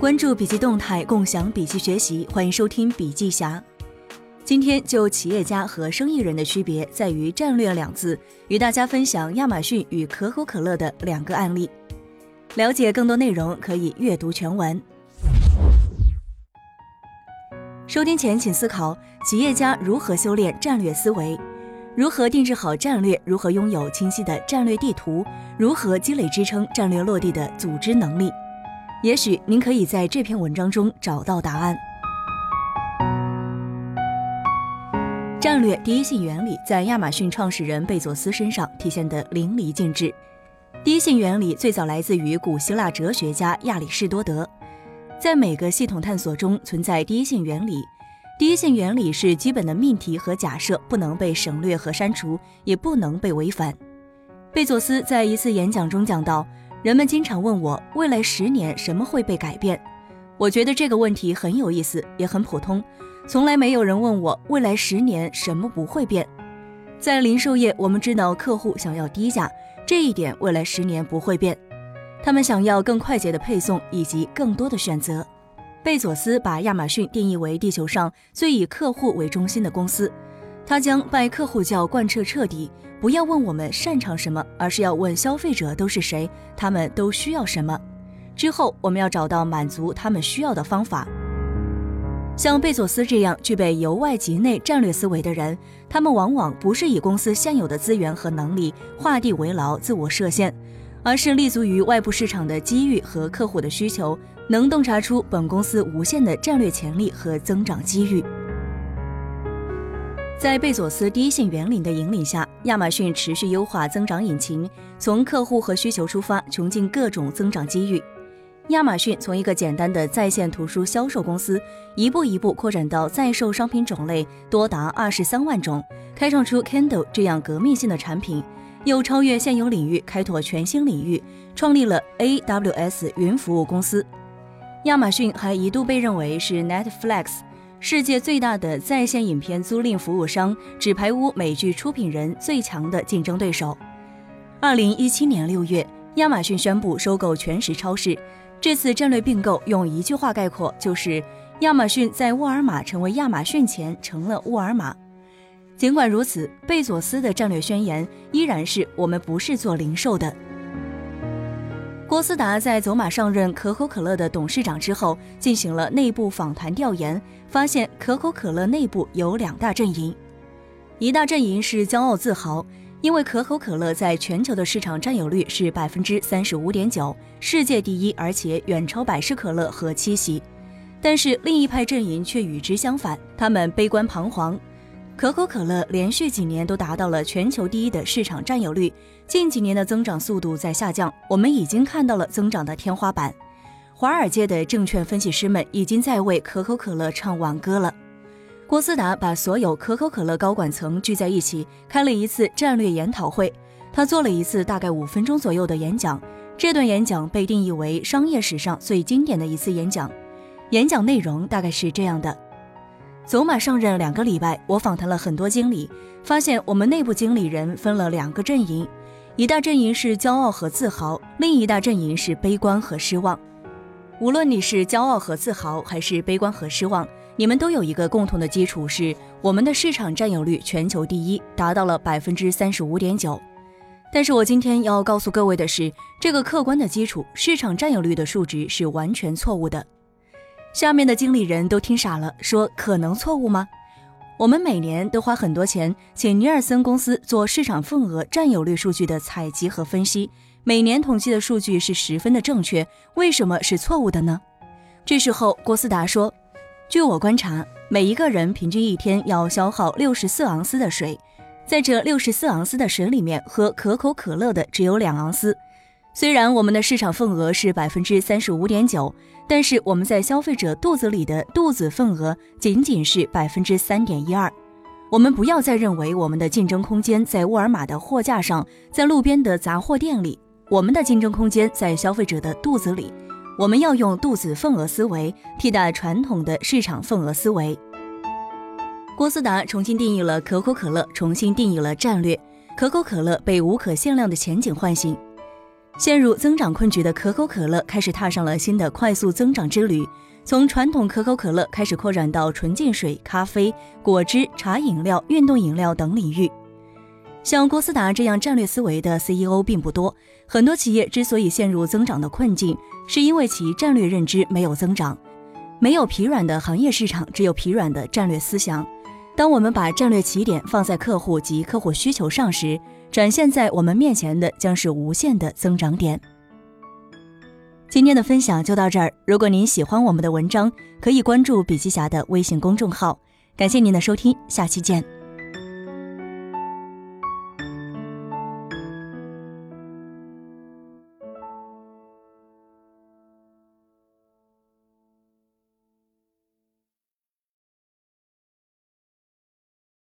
关注笔记动态，共享笔记学习，欢迎收听笔记侠。今天就企业家和生意人的区别在于“战略”两字，与大家分享亚马逊与可口可乐的两个案例。了解更多内容，可以阅读全文。收听前请思考：企业家如何修炼战略思维？如何定制好战略？如何拥有清晰的战略地图？如何积累支撑战略落地的组织能力？也许您可以在这篇文章中找到答案。战略第一性原理在亚马逊创始人贝佐斯身上体现得淋漓尽致。第一性原理最早来自于古希腊哲学家亚里士多德。在每个系统探索中存在第一性原理。第一性原理是基本的命题和假设，不能被省略和删除，也不能被违反。贝佐斯在一次演讲中讲到。人们经常问我，未来十年什么会被改变？我觉得这个问题很有意思，也很普通。从来没有人问我，未来十年什么不会变。在零售业，我们知道客户想要低价，这一点未来十年不会变。他们想要更快捷的配送以及更多的选择。贝佐斯把亚马逊定义为地球上最以客户为中心的公司。他将拜客户教贯彻彻底，不要问我们擅长什么，而是要问消费者都是谁，他们都需要什么。之后，我们要找到满足他们需要的方法。像贝佐斯这样具备由外及内战略思维的人，他们往往不是以公司现有的资源和能力画地为牢、自我设限，而是立足于外部市场的机遇和客户的需求，能洞察出本公司无限的战略潜力和增长机遇。在贝佐斯第一性原理的引领下，亚马逊持续优化增长引擎，从客户和需求出发，穷尽各种增长机遇。亚马逊从一个简单的在线图书销售公司，一步一步扩展到在售商品种类多达二十三万种，开创出 Kindle 这样革命性的产品，又超越现有领域，开拓全新领域，创立了 AWS 云服务公司。亚马逊还一度被认为是 Netflix。世界最大的在线影片租赁服务商《纸牌屋》美剧出品人最强的竞争对手。二零一七年六月，亚马逊宣布收购全食超市。这次战略并购用一句话概括，就是亚马逊在沃尔玛成为亚马逊前成了沃尔玛。尽管如此，贝佐斯的战略宣言依然是我们不是做零售的。郭思达在走马上任可口可乐的董事长之后，进行了内部访谈调研，发现可口可乐内部有两大阵营，一大阵营是骄傲自豪，因为可口可乐在全球的市场占有率是百分之三十五点九，世界第一，而且远超百事可乐和七喜。但是另一派阵营却与之相反，他们悲观彷徨。可口可乐连续几年都达到了全球第一的市场占有率，近几年的增长速度在下降，我们已经看到了增长的天花板。华尔街的证券分析师们已经在为可口可乐唱挽歌了。郭思达把所有可口可乐高管层聚在一起，开了一次战略研讨会。他做了一次大概五分钟左右的演讲，这段演讲被定义为商业史上最经典的一次演讲。演讲内容大概是这样的。走马上任两个礼拜，我访谈了很多经理，发现我们内部经理人分了两个阵营，一大阵营是骄傲和自豪，另一大阵营是悲观和失望。无论你是骄傲和自豪，还是悲观和失望，你们都有一个共同的基础，是我们的市场占有率全球第一，达到了百分之三十五点九。但是我今天要告诉各位的是，这个客观的基础，市场占有率的数值是完全错误的。下面的经理人都听傻了，说：“可能错误吗？我们每年都花很多钱请尼尔森公司做市场份额占有率数据的采集和分析，每年统计的数据是十分的正确，为什么是错误的呢？”这时候，郭思达说：“据我观察，每一个人平均一天要消耗六十四盎司的水，在这六十四盎司的水里面，喝可口可乐的只有两盎司。”虽然我们的市场份额是百分之三十五点九，但是我们在消费者肚子里的肚子份额仅仅是百分之三点一二。我们不要再认为我们的竞争空间在沃尔玛的货架上，在路边的杂货店里，我们的竞争空间在消费者的肚子里。我们要用肚子份额思维替代传统的市场份额思维。郭思达重新定义了可口可乐，重新定义了战略。可口可乐被无可限量的前景唤醒。陷入增长困局的可口可乐开始踏上了新的快速增长之旅，从传统可口可乐开始扩展到纯净水、咖啡、果汁、茶饮料、运动饮料等领域。像郭思达这样战略思维的 CEO 并不多，很多企业之所以陷入增长的困境，是因为其战略认知没有增长。没有疲软的行业市场，只有疲软的战略思想。当我们把战略起点放在客户及客户需求上时，展现在我们面前的将是无限的增长点。今天的分享就到这儿。如果您喜欢我们的文章，可以关注笔记侠的微信公众号。感谢您的收听，下期见。